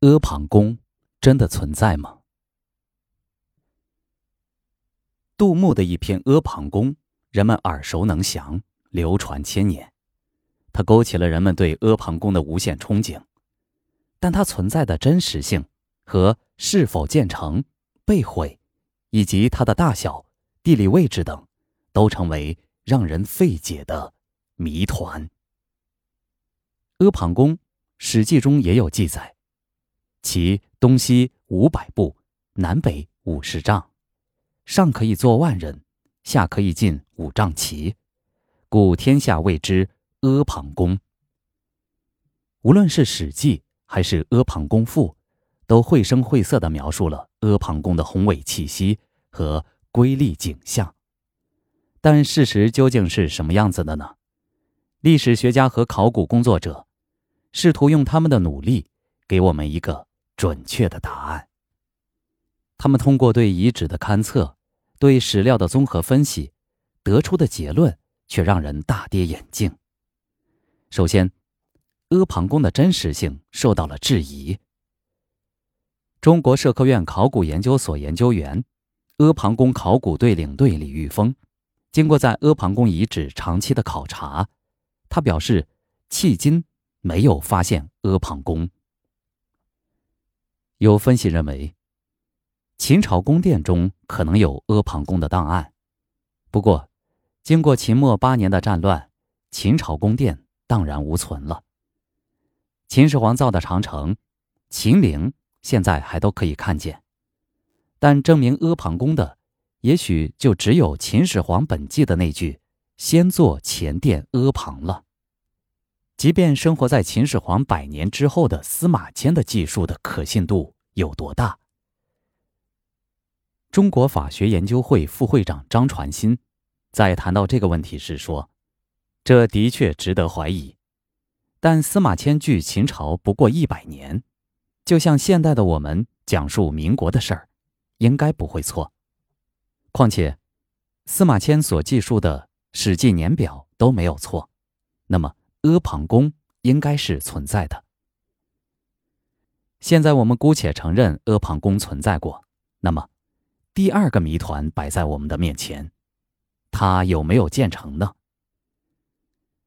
阿房宫真的存在吗？杜牧的一篇《阿房宫》，人们耳熟能详，流传千年。它勾起了人们对阿房宫的无限憧憬，但它存在的真实性和是否建成、被毁，以及它的大小、地理位置等，都成为让人费解的谜团。阿房宫，《史记》中也有记载。其东西五百步，南北五十丈，上可以坐万人，下可以进五丈旗，故天下谓之阿房宫。无论是《史记》还是《阿房宫赋》，都绘声绘色地描述了阿房宫的宏伟气息和瑰丽景象。但事实究竟是什么样子的呢？历史学家和考古工作者试图用他们的努力，给我们一个。准确的答案。他们通过对遗址的勘测、对史料的综合分析，得出的结论却让人大跌眼镜。首先，阿房宫的真实性受到了质疑。中国社科院考古研究所研究员、阿房宫考古队领队李玉峰，经过在阿房宫遗址长期的考察，他表示，迄今没有发现阿房宫。有分析认为，秦朝宫殿中可能有阿房宫的档案。不过，经过秦末八年的战乱，秦朝宫殿荡然无存了。秦始皇造的长城、秦陵现在还都可以看见，但证明阿房宫的，也许就只有秦始皇本纪的那句“先作前殿阿房”了。即便生活在秦始皇百年之后的司马迁的记述的可信度有多大？中国法学研究会副会长张传新在谈到这个问题时说：“这的确值得怀疑，但司马迁距秦朝不过一百年，就像现代的我们讲述民国的事儿，应该不会错。况且，司马迁所记述的《史记》年表都没有错，那么。”阿房宫应该是存在的。现在我们姑且承认阿房宫存在过，那么第二个谜团摆在我们的面前：它有没有建成呢？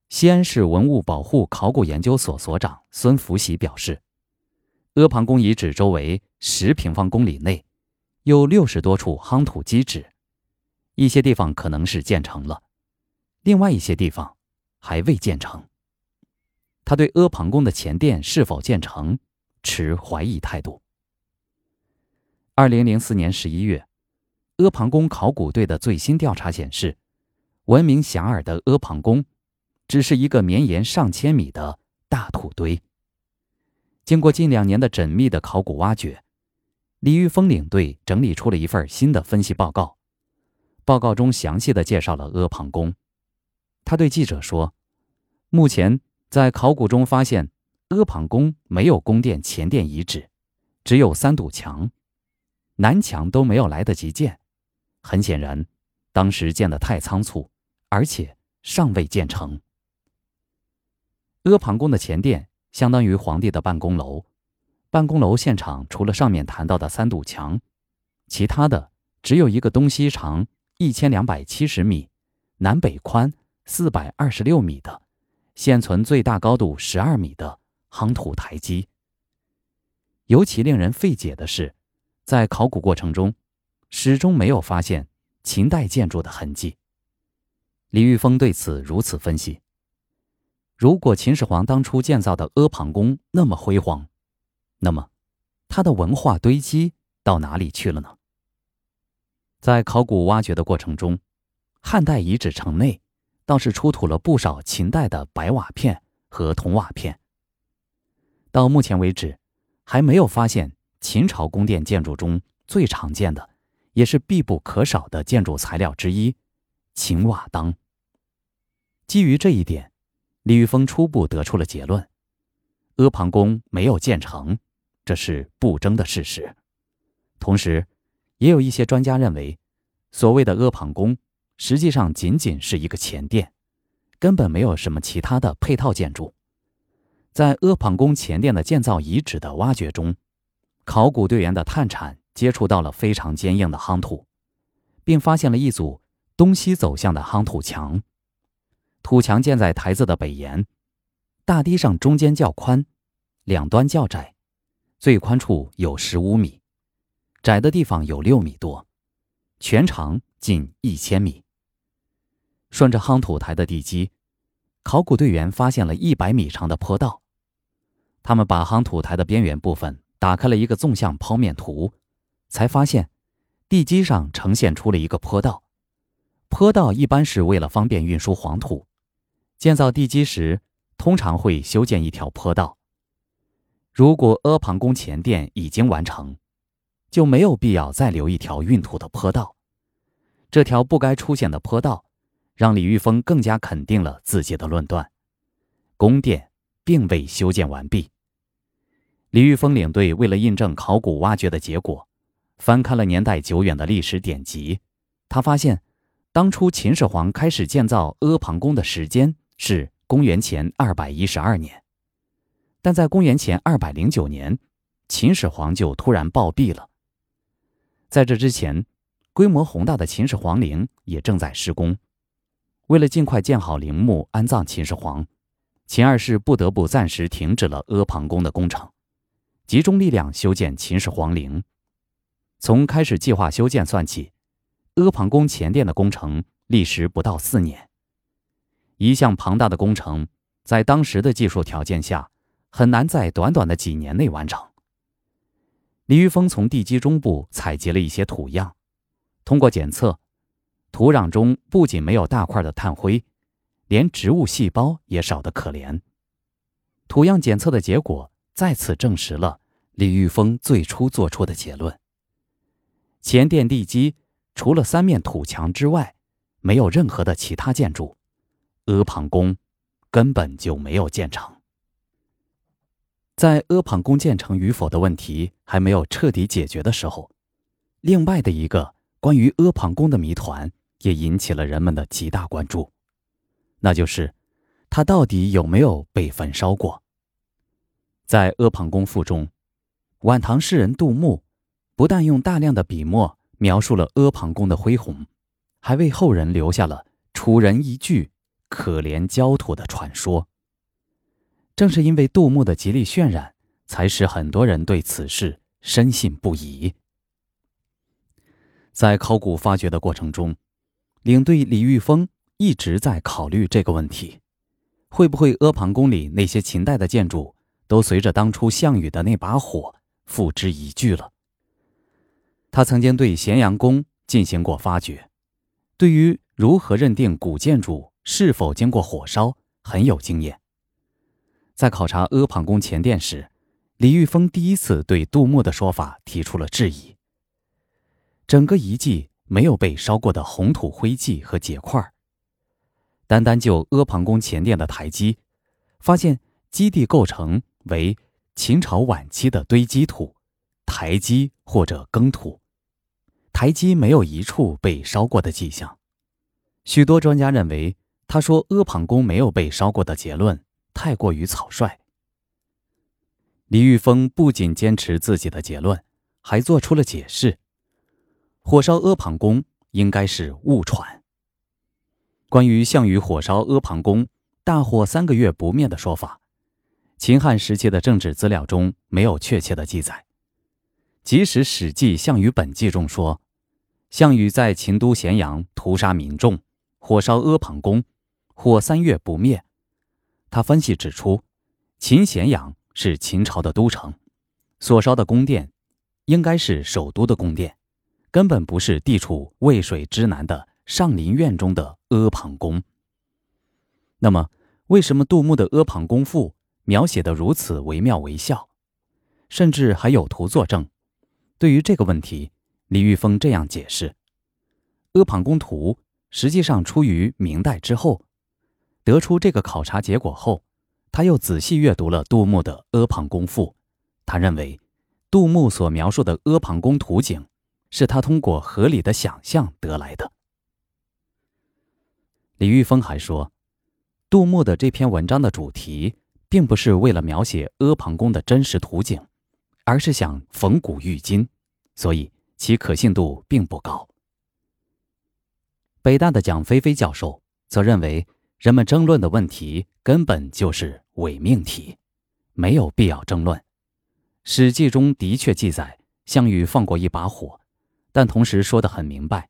西安市文物保护考古研究所所长孙福喜表示，阿房宫遗址周围十平方公里内有六十多处夯土基址，一些地方可能是建成了，另外一些地方还未建成。他对阿房宫的前殿是否建成持怀疑态度。二零零四年十一月，阿房宫考古队的最新调查显示，闻名遐迩的阿房宫只是一个绵延上千米的大土堆。经过近两年的缜密的考古挖掘，李玉峰领队整理出了一份新的分析报告。报告中详细的介绍了阿房宫。他对记者说：“目前。”在考古中发现，阿房宫没有宫殿前殿遗址，只有三堵墙，南墙都没有来得及建。很显然，当时建得太仓促，而且尚未建成。阿房宫的前殿相当于皇帝的办公楼，办公楼现场除了上面谈到的三堵墙，其他的只有一个东西长一千两百七十米，南北宽四百二十六米的。现存最大高度十二米的夯土台基。尤其令人费解的是，在考古过程中，始终没有发现秦代建筑的痕迹。李玉峰对此如此分析：如果秦始皇当初建造的阿房宫那么辉煌，那么他的文化堆积到哪里去了呢？在考古挖掘的过程中，汉代遗址城内。倒是出土了不少秦代的白瓦片和铜瓦片。到目前为止，还没有发现秦朝宫殿建筑中最常见的，也是必不可少的建筑材料之一——秦瓦当。基于这一点，李玉峰初步得出了结论：阿房宫没有建成，这是不争的事实。同时，也有一些专家认为，所谓的阿房宫。实际上仅仅是一个前殿，根本没有什么其他的配套建筑。在阿房宫前殿的建造遗址的挖掘中，考古队员的探铲接触到了非常坚硬的夯土，并发现了一组东西走向的夯土墙。土墙建在台子的北沿，大堤上中间较宽，两端较窄，最宽处有十五米，窄的地方有六米多，全长近一千米。顺着夯土台的地基，考古队员发现了一百米长的坡道。他们把夯土台的边缘部分打开了一个纵向剖面图，才发现地基上呈现出了一个坡道。坡道一般是为了方便运输黄土。建造地基时，通常会修建一条坡道。如果阿房宫前殿已经完成，就没有必要再留一条运土的坡道。这条不该出现的坡道，让李玉峰更加肯定了自己的论断：宫殿并未修建完毕。李玉峰领队为了印证考古挖掘的结果，翻看了年代久远的历史典籍，他发现，当初秦始皇开始建造阿房宫的时间。是公元前二百一十二年，但在公元前二百零九年，秦始皇就突然暴毙了。在这之前，规模宏大的秦始皇陵也正在施工。为了尽快建好陵墓安葬秦始皇，秦二世不得不暂时停止了阿房宫的工程，集中力量修建秦始皇陵。从开始计划修建算起，阿房宫前殿的工程历时不到四年。一项庞大的工程，在当时的技术条件下，很难在短短的几年内完成。李玉峰从地基中部采集了一些土样，通过检测，土壤中不仅没有大块的炭灰，连植物细胞也少得可怜。土样检测的结果再次证实了李玉峰最初做出的结论：前殿地基除了三面土墙之外，没有任何的其他建筑。阿房宫根本就没有建成。在阿房宫建成与否的问题还没有彻底解决的时候，另外的一个关于阿房宫的谜团也引起了人们的极大关注，那就是它到底有没有被焚烧过？在《阿房宫赋》中，晚唐诗人杜牧不但用大量的笔墨描述了阿房宫的恢宏，还为后人留下了“楚人一句”。可怜焦土的传说。正是因为杜牧的极力渲染，才使很多人对此事深信不疑。在考古发掘的过程中，领队李玉峰一直在考虑这个问题：会不会阿房宫里那些秦代的建筑都随着当初项羽的那把火付之一炬了？他曾经对咸阳宫进行过发掘，对于如何认定古建筑。是否经过火烧很有经验。在考察阿房宫前殿时，李玉峰第一次对杜牧的说法提出了质疑。整个遗迹没有被烧过的红土灰迹和结块。单单就阿房宫前殿的台基，发现基地构成为秦朝晚期的堆积土、台基或者耕土，台基没有一处被烧过的迹象。许多专家认为。他说：“阿房宫没有被烧过的结论太过于草率。”李玉峰不仅坚持自己的结论，还做出了解释：火烧阿房宫应该是误传。关于项羽火烧阿房宫，大火三个月不灭的说法，秦汉时期的政治资料中没有确切的记载。即使《史记·项羽本纪》中说，项羽在秦都咸阳屠杀民众，火烧阿房宫。火三月不灭。他分析指出，秦咸阳是秦朝的都城，所烧的宫殿应该是首都的宫殿，根本不是地处渭水之南的上林苑中的阿房宫。那么，为什么杜牧的《阿房宫赋》描写的如此惟妙惟肖，甚至还有图作证？对于这个问题，李玉峰这样解释：《阿房宫图》实际上出于明代之后。得出这个考察结果后，他又仔细阅读了杜牧的《阿房宫赋》。他认为，杜牧所描述的阿房宫图景，是他通过合理的想象得来的。李玉峰还说，杜牧的这篇文章的主题，并不是为了描写阿房宫的真实图景，而是想逢古喻今，所以其可信度并不高。北大的蒋飞飞教授则认为，人们争论的问题根本就是伪命题，没有必要争论。《史记》中的确记载项羽放过一把火，但同时说得很明白，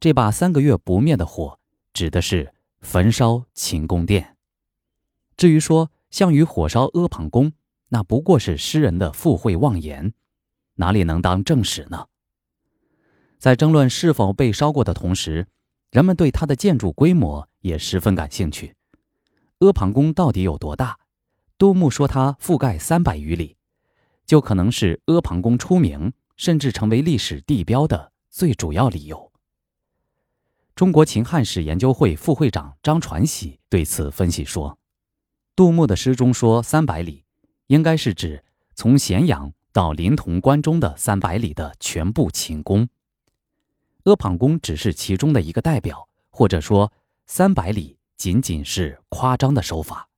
这把三个月不灭的火指的是焚烧秦宫殿。至于说项羽火烧阿房宫，那不过是诗人的附会妄言，哪里能当正史呢？在争论是否被烧过的同时，人们对它的建筑规模也十分感兴趣。阿房宫到底有多大？杜牧说它覆盖三百余里，就可能是阿房宫出名，甚至成为历史地标的最主要理由。中国秦汉史研究会副会长张传喜对此分析说：“杜牧的诗中说三百里。”应该是指从咸阳到临潼关中的三百里的全部秦宫，阿房宫只是其中的一个代表，或者说三百里仅仅是夸张的手法。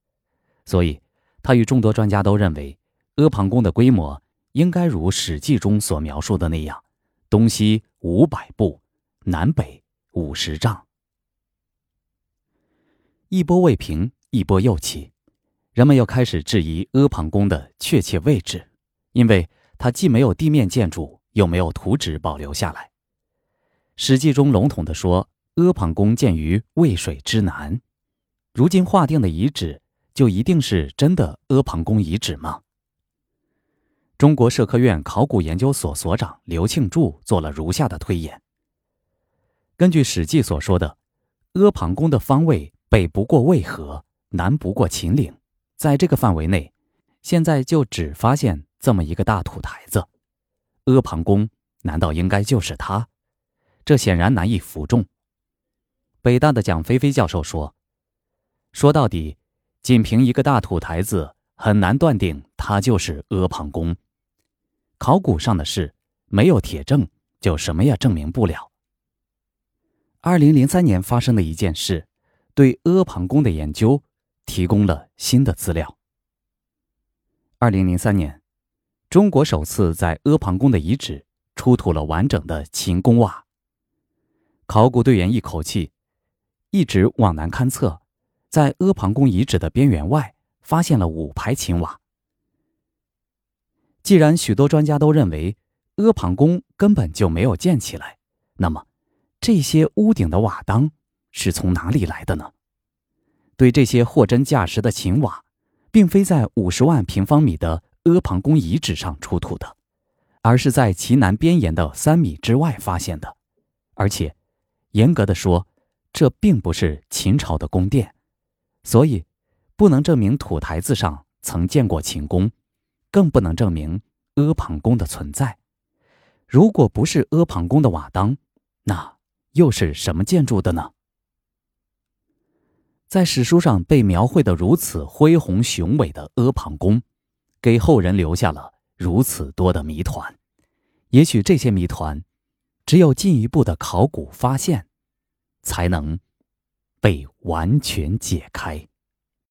所以，他与众多专家都认为，阿房宫的规模应该如《史记》中所描述的那样，东西五百步，南北五十丈。一波未平，一波又起。人们又开始质疑阿房宫的确切位置，因为它既没有地面建筑，又没有图纸保留下来。《史记》中笼统地说，阿房宫建于渭水之南。如今划定的遗址，就一定是真的阿房宫遗址吗？中国社科院考古研究所所长刘庆柱做了如下的推演：根据《史记》所说的，阿房宫的方位北不过渭河，南不过秦岭。在这个范围内，现在就只发现这么一个大土台子，阿房宫难道应该就是它？这显然难以服众。北大的蒋飞飞教授说：“说到底，仅凭一个大土台子，很难断定它就是阿房宫。考古上的事，没有铁证，就什么也证明不了。”二零零三年发生的一件事，对阿房宫的研究。提供了新的资料。二零零三年，中国首次在阿房宫的遗址出土了完整的秦宫瓦。考古队员一口气一直往南勘测，在阿房宫遗址的边缘外发现了五排秦瓦。既然许多专家都认为阿房宫根本就没有建起来，那么这些屋顶的瓦当是从哪里来的呢？对这些货真价实的秦瓦，并非在五十万平方米的阿房宫遗址上出土的，而是在其南边沿的三米之外发现的。而且，严格的说，这并不是秦朝的宫殿，所以不能证明土台子上曾建过秦宫，更不能证明阿房宫的存在。如果不是阿房宫的瓦当，那又是什么建筑的呢？在史书上被描绘的如此恢宏雄伟的阿房宫，给后人留下了如此多的谜团。也许这些谜团，只有进一步的考古发现，才能被完全解开。